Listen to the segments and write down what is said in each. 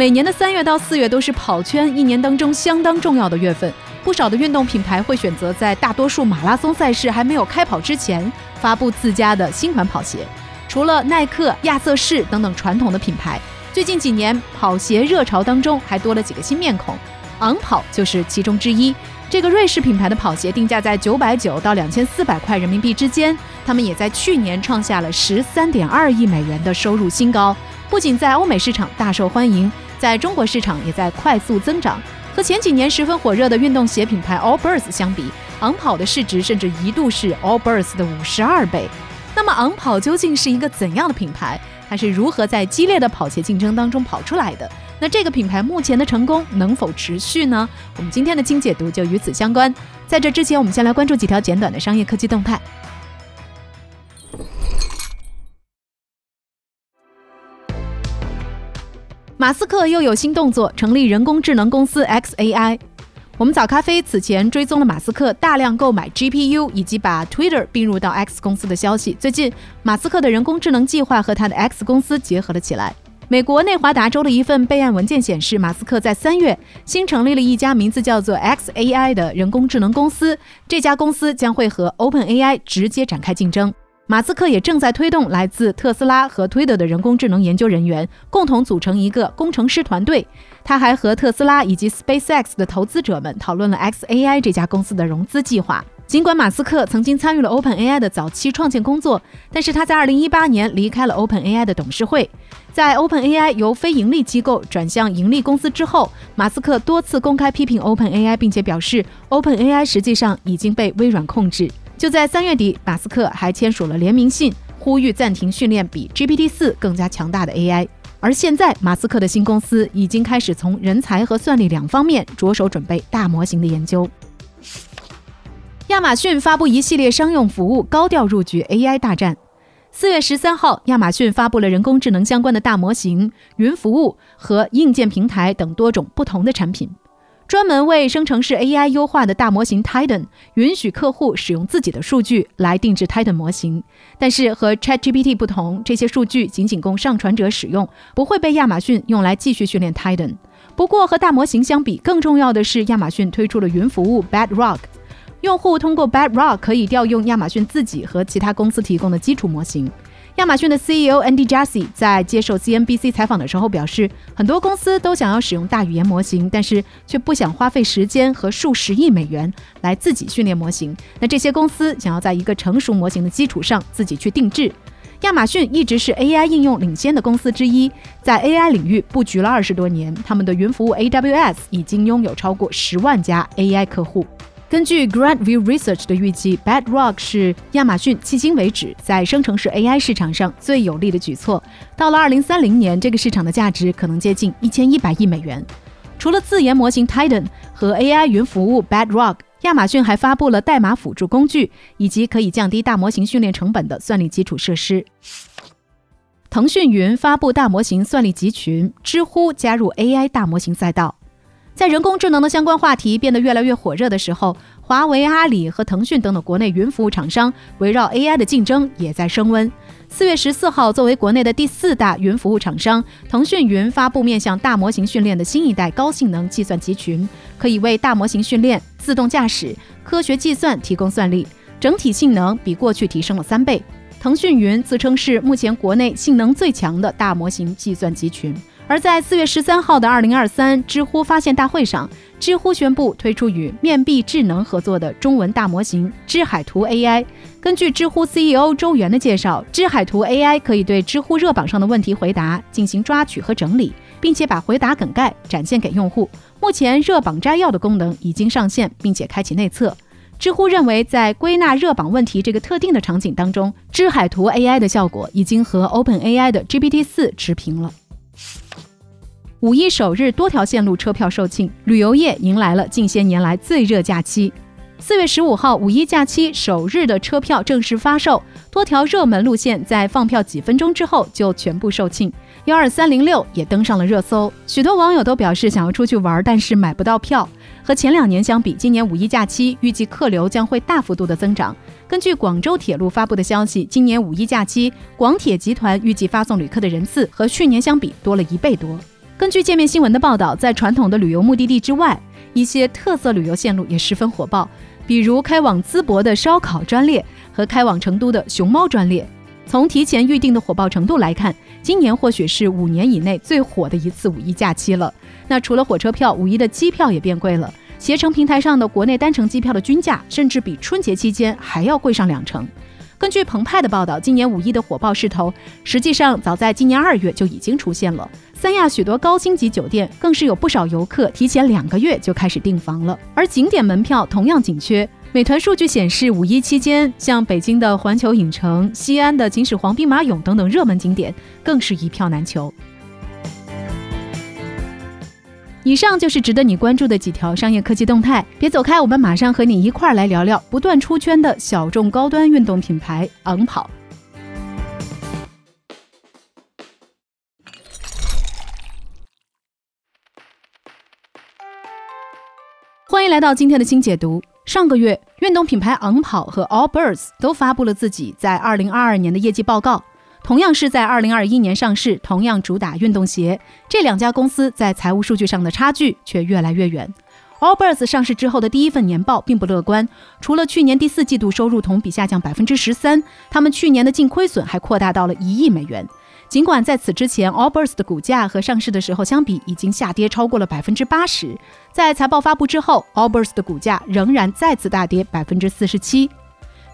每年的三月到四月都是跑圈一年当中相当重要的月份，不少的运动品牌会选择在大多数马拉松赛事还没有开跑之前发布自家的新款跑鞋。除了耐克、亚瑟士等等传统的品牌，最近几年跑鞋热潮当中还多了几个新面孔，昂跑就是其中之一。这个瑞士品牌的跑鞋定价在九百九到两千四百块人民币之间，他们也在去年创下了十三点二亿美元的收入新高。不仅在欧美市场大受欢迎，在中国市场也在快速增长。和前几年十分火热的运动鞋品牌 Allbirds 相比，昂跑的市值甚至一度是 Allbirds 的五十二倍。那么，昂跑究竟是一个怎样的品牌？它是如何在激烈的跑鞋竞争当中跑出来的？那这个品牌目前的成功能否持续呢？我们今天的精解读就与此相关。在这之前，我们先来关注几条简短的商业科技动态。马斯克又有新动作，成立人工智能公司 xAI。我们早咖啡此前追踪了马斯克大量购买 GPU 以及把 Twitter 并入到 X 公司的消息。最近，马斯克的人工智能计划和他的 X 公司结合了起来。美国内华达州的一份备案文件显示，马斯克在三月新成立了一家名字叫做 xAI 的人工智能公司，这家公司将会和 OpenAI 直接展开竞争。马斯克也正在推动来自特斯拉和推特的人工智能研究人员共同组成一个工程师团队。他还和特斯拉以及 SpaceX 的投资者们讨论了 xAI 这家公司的融资计划。尽管马斯克曾经参与了 OpenAI 的早期创建工作，但是他在2018年离开了 OpenAI 的董事会。在 OpenAI 由非盈利机构转向盈利公司之后，马斯克多次公开批评 OpenAI，并且表示 OpenAI 实际上已经被微软控制。就在三月底，马斯克还签署了联名信，呼吁暂停训练比 GPT 四更加强大的 AI。而现在，马斯克的新公司已经开始从人才和算力两方面着手准备大模型的研究。亚马逊发布一系列商用服务，高调入局 AI 大战。四月十三号，亚马逊发布了人工智能相关的大模型、云服务和硬件平台等多种不同的产品。专门为生成式 AI 优化的大模型 Titan，允许客户使用自己的数据来定制 Titan 模型。但是和 ChatGPT 不同，这些数据仅仅供上传者使用，不会被亚马逊用来继续训练 Titan。不过和大模型相比，更重要的是亚马逊推出了云服务 Bedrock，用户通过 Bedrock 可以调用亚马逊自己和其他公司提供的基础模型。亚马逊的 CEO Andy Jassy 在接受 CNBC 采访的时候表示，很多公司都想要使用大语言模型，但是却不想花费时间和数十亿美元来自己训练模型。那这些公司想要在一个成熟模型的基础上自己去定制。亚马逊一直是 AI 应用领先的公司之一，在 AI 领域布局了二十多年，他们的云服务 AWS 已经拥有超过十万家 AI 客户。根据 Grand View Research 的预计，Bedrock 是亚马逊迄今为止在生成式 AI 市场上最有力的举措。到了2030年，这个市场的价值可能接近1100亿美元。除了自研模型 Titan 和 AI 云服务 Bedrock，亚马逊还发布了代码辅助工具以及可以降低大模型训练成本的算力基础设施。腾讯云发布大模型算力集群，知乎加入 AI 大模型赛道。在人工智能的相关话题变得越来越火热的时候，华为、阿里和腾讯等等国内云服务厂商围绕 AI 的竞争也在升温。四月十四号，作为国内的第四大云服务厂商，腾讯云发布面向大模型训练的新一代高性能计算集群，可以为大模型训练、自动驾驶、科学计算提供算力，整体性能比过去提升了三倍。腾讯云自称是目前国内性能最强的大模型计算集群。而在四月十三号的二零二三知乎发现大会上，知乎宣布推出与面壁智能合作的中文大模型知海图 AI。根据知乎 CEO 周源的介绍，知海图 AI 可以对知乎热榜上的问题回答进行抓取和整理，并且把回答梗概展现给用户。目前热榜摘要的功能已经上线，并且开启内测。知乎认为，在归纳热榜问题这个特定的场景当中，知海图 AI 的效果已经和 OpenAI 的 GPT 四持平了。五一首日多条线路车票售罄，旅游业迎来了近些年来最热假期。四月十五号五一假期首日的车票正式发售，多条热门路线在放票几分钟之后就全部售罄。幺二三零六也登上了热搜，许多网友都表示想要出去玩，但是买不到票。和前两年相比，今年五一假期预计客流将会大幅度的增长。根据广州铁路发布的消息，今年五一假期，广铁集团预计发送旅客的人次和去年相比多了一倍多。根据界面新闻的报道，在传统的旅游目的地之外，一些特色旅游线路也十分火爆。比如开往淄博的烧烤专列和开往成都的熊猫专列，从提前预订的火爆程度来看，今年或许是五年以内最火的一次五一假期了。那除了火车票，五一的机票也变贵了。携程平台上的国内单程机票的均价，甚至比春节期间还要贵上两成。根据澎湃的报道，今年五一的火爆势头，实际上早在今年二月就已经出现了。三亚许多高星级酒店更是有不少游客提前两个月就开始订房了，而景点门票同样紧缺。美团数据显示，五一期间，像北京的环球影城、西安的秦始皇兵马俑等等热门景点，更是一票难求。以上就是值得你关注的几条商业科技动态，别走开，我们马上和你一块儿来聊聊不断出圈的小众高端运动品牌昂跑。欢迎来到今天的新解读。上个月，运动品牌昂跑和 Allbirds 都发布了自己在2022年的业绩报告。同样是在2021年上市，同样主打运动鞋，这两家公司在财务数据上的差距却越来越远。Allbirds 上市之后的第一份年报并不乐观，除了去年第四季度收入同比下降百分之十三，他们去年的净亏损还扩大到了一亿美元。尽管在此之前，Allbirds 的股价和上市的时候相比已经下跌超过了百分之八十，在财报发布之后，Allbirds 的股价仍然再次大跌百分之四十七。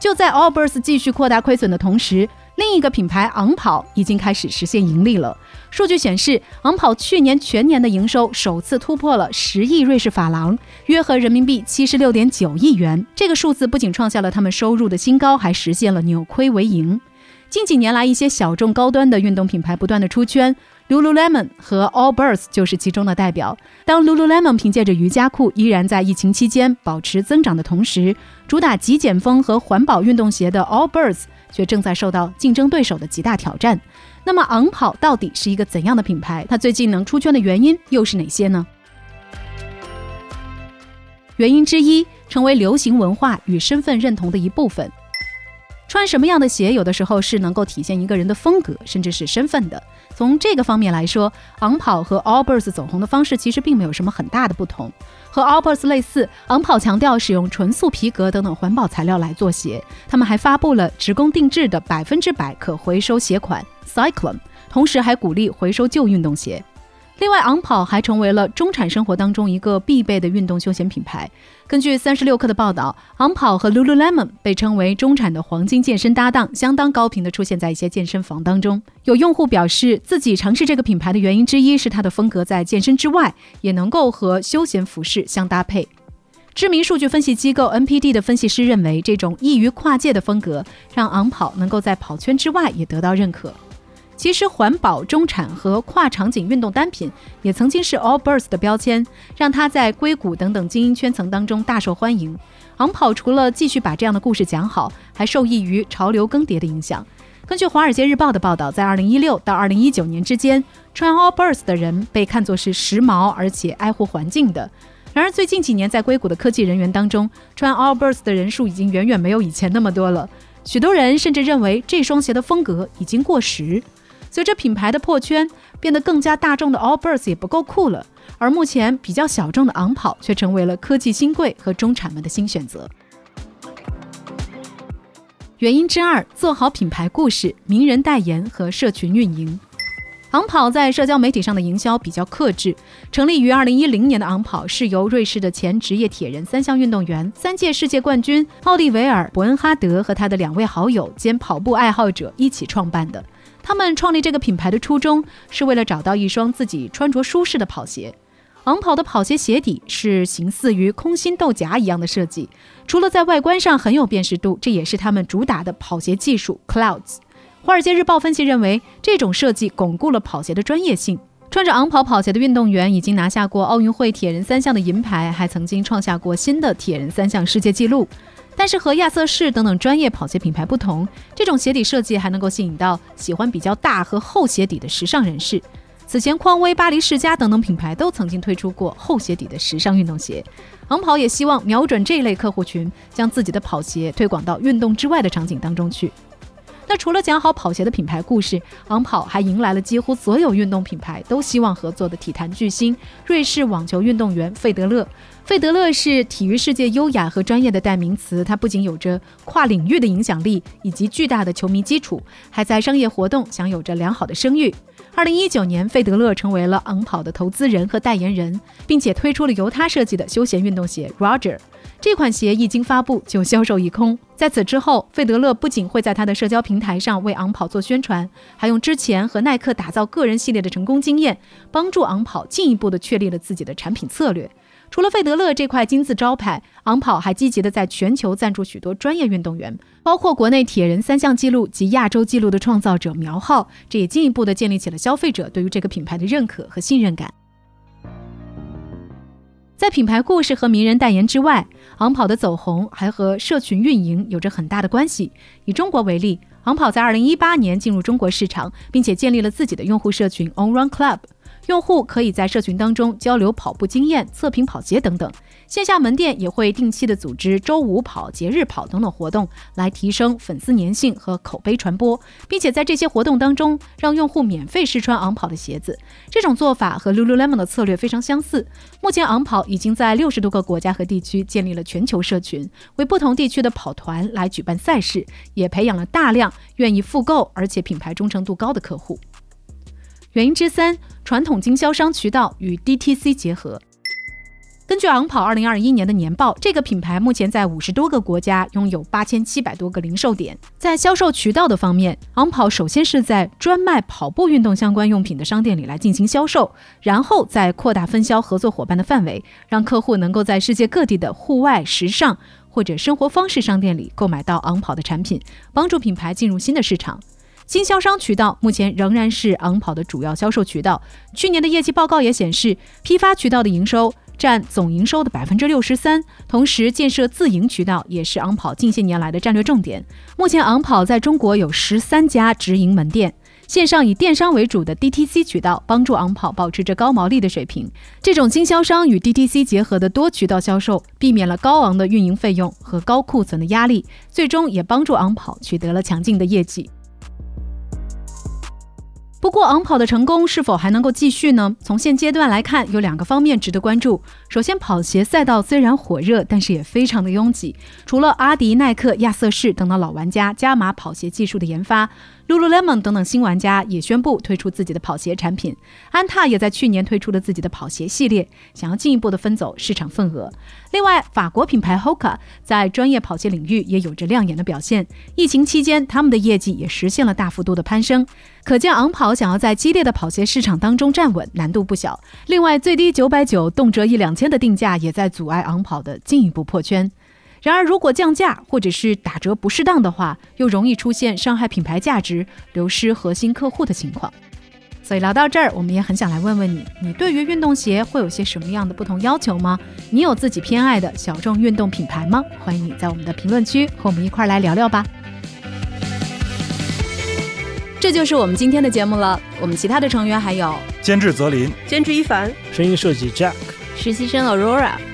就在 Allbirds 继续扩大亏损的同时，另一个品牌昂跑已经开始实现盈利了。数据显示，昂跑去年全年的营收首次突破了十亿瑞士法郎，约合人民币七十六点九亿元。这个数字不仅创下了他们收入的新高，还实现了扭亏为盈。近几年来，一些小众高端的运动品牌不断的出圈，Lululemon 和 Allbirds 就是其中的代表。当 Lululemon 凭借着瑜伽裤依然在疫情期间保持增长的同时，主打极简风和环保运动鞋的 Allbirds 却正在受到竞争对手的极大挑战。那么，昂跑到底是一个怎样的品牌？它最近能出圈的原因又是哪些呢？原因之一，成为流行文化与身份认同的一部分。穿什么样的鞋，有的时候是能够体现一个人的风格，甚至是身份的。从这个方面来说，昂跑和 Allbirds 走红的方式其实并没有什么很大的不同。和 Allbirds 类似，昂跑强调使用纯素皮革等等环保材料来做鞋。他们还发布了职工定制的百分之百可回收鞋款 Cyclone，同时还鼓励回收旧运动鞋。另外，昂跑还成为了中产生活当中一个必备的运动休闲品牌。根据三十六氪的报道，昂跑和 Lululemon 被称为中产的黄金健身搭档，相当高频的出现在一些健身房当中。有用户表示，自己尝试这个品牌的原因之一是它的风格在健身之外也能够和休闲服饰相搭配。知名数据分析机构 NPD 的分析师认为，这种易于跨界的风格让昂跑能够在跑圈之外也得到认可。其实，环保、中产和跨场景运动单品也曾经是 Allbirds 的标签，让它在硅谷等等精英圈层当中大受欢迎。昂跑除了继续把这样的故事讲好，还受益于潮流更迭的影响。根据《华尔街日报》的报道，在2016到2019年之间，穿 Allbirds 的人被看作是时髦而且爱护环境的。然而，最近几年在硅谷的科技人员当中，穿 Allbirds 的人数已经远远没有以前那么多了。许多人甚至认为这双鞋的风格已经过时。随着品牌的破圈，变得更加大众的 Allbirds 也不够酷了，而目前比较小众的昂跑却成为了科技新贵和中产们的新选择。原因之二，做好品牌故事、名人代言和社群运营。昂跑在社交媒体上的营销比较克制。成立于2010年的昂跑是由瑞士的前职业铁人三项运动员、三届世界冠军奥利维尔·伯恩哈德和他的两位好友兼跑步爱好者一起创办的。他们创立这个品牌的初衷是为了找到一双自己穿着舒适的跑鞋。昂跑的跑鞋鞋底是形似于空心豆荚一样的设计，除了在外观上很有辨识度，这也是他们主打的跑鞋技术 Clouds。华尔街日报分析认为，这种设计巩固了跑鞋的专业性。穿着昂跑跑鞋的运动员已经拿下过奥运会铁人三项的银牌，还曾经创下过新的铁人三项世界纪录。但是和亚瑟士等等专业跑鞋品牌不同，这种鞋底设计还能够吸引到喜欢比较大和厚鞋底的时尚人士。此前，匡威、巴黎世家等等品牌都曾经推出过厚鞋底的时尚运动鞋。昂跑也希望瞄准这一类客户群，将自己的跑鞋推广到运动之外的场景当中去。那除了讲好跑鞋的品牌故事，昂跑还迎来了几乎所有运动品牌都希望合作的体坛巨星——瑞士网球运动员费德勒。费德勒是体育世界优雅和专业的代名词，他不仅有着跨领域的影响力以及巨大的球迷基础，还在商业活动享有着良好的声誉。二零一九年，费德勒成为了昂跑的投资人和代言人，并且推出了由他设计的休闲运动鞋 Roger。这款鞋一经发布就销售一空。在此之后，费德勒不仅会在他的社交平台上为昂跑做宣传，还用之前和耐克打造个人系列的成功经验，帮助昂跑进一步的确立了自己的产品策略。除了费德勒这块金字招牌，昂跑还积极的在全球赞助许多专业运动员，包括国内铁人三项纪录及亚洲纪录的创造者苗浩。这也进一步的建立起了消费者对于这个品牌的认可和信任感。在品牌故事和名人代言之外，昂跑的走红还和社群运营有着很大的关系。以中国为例，昂跑在二零一八年进入中国市场，并且建立了自己的用户社群 On Run Club。用户可以在社群当中交流跑步经验、测评跑鞋等等。线下门店也会定期的组织周五跑、节日跑等等活动，来提升粉丝粘性和口碑传播，并且在这些活动当中让用户免费试穿昂跑的鞋子。这种做法和 Lululemon 的策略非常相似。目前，昂跑已经在六十多个国家和地区建立了全球社群，为不同地区的跑团来举办赛事，也培养了大量愿意复购而且品牌忠诚度高的客户。原因之三，传统经销商渠道与 DTC 结合。根据昂跑二零二一年的年报，这个品牌目前在五十多个国家拥有八千七百多个零售点。在销售渠道的方面，昂跑首先是在专卖跑步运动相关用品的商店里来进行销售，然后再扩大分销合作伙伴的范围，让客户能够在世界各地的户外、时尚或者生活方式商店里购买到昂跑的产品，帮助品牌进入新的市场。经销商渠道目前仍然是昂跑的主要销售渠道。去年的业绩报告也显示，批发渠道的营收占总营收的百分之六十三。同时，建设自营渠道也是昂跑近些年来的战略重点。目前，昂跑在中国有十三家直营门店，线上以电商为主的 DTC 渠道帮助昂跑保持着高毛利的水平。这种经销商与 DTC 结合的多渠道销售，避免了高昂的运营费用和高库存的压力，最终也帮助昂跑取得了强劲的业绩。不过，昂跑的成功是否还能够继续呢？从现阶段来看，有两个方面值得关注。首先，跑鞋赛道虽然火热，但是也非常的拥挤。除了阿迪、耐克、亚瑟士等等老玩家加码跑鞋技术的研发。Lululemon 等等新玩家也宣布推出自己的跑鞋产品，安踏也在去年推出了自己的跑鞋系列，想要进一步的分走市场份额。另外，法国品牌 Hoka 在专业跑鞋领域也有着亮眼的表现，疫情期间他们的业绩也实现了大幅度的攀升。可见昂跑想要在激烈的跑鞋市场当中站稳，难度不小。另外，最低九百九，动辄一两千的定价也在阻碍昂跑的进一步破圈。然而，如果降价或者是打折不适当的话，又容易出现伤害品牌价值、流失核心客户的情况。所以聊到这儿，我们也很想来问问你：你对于运动鞋会有些什么样的不同要求吗？你有自己偏爱的小众运动品牌吗？欢迎你在我们的评论区和我们一块儿来聊聊吧。这就是我们今天的节目了。我们其他的成员还有监制泽林、监制一凡、声音设计 Jack、实习生 Aurora。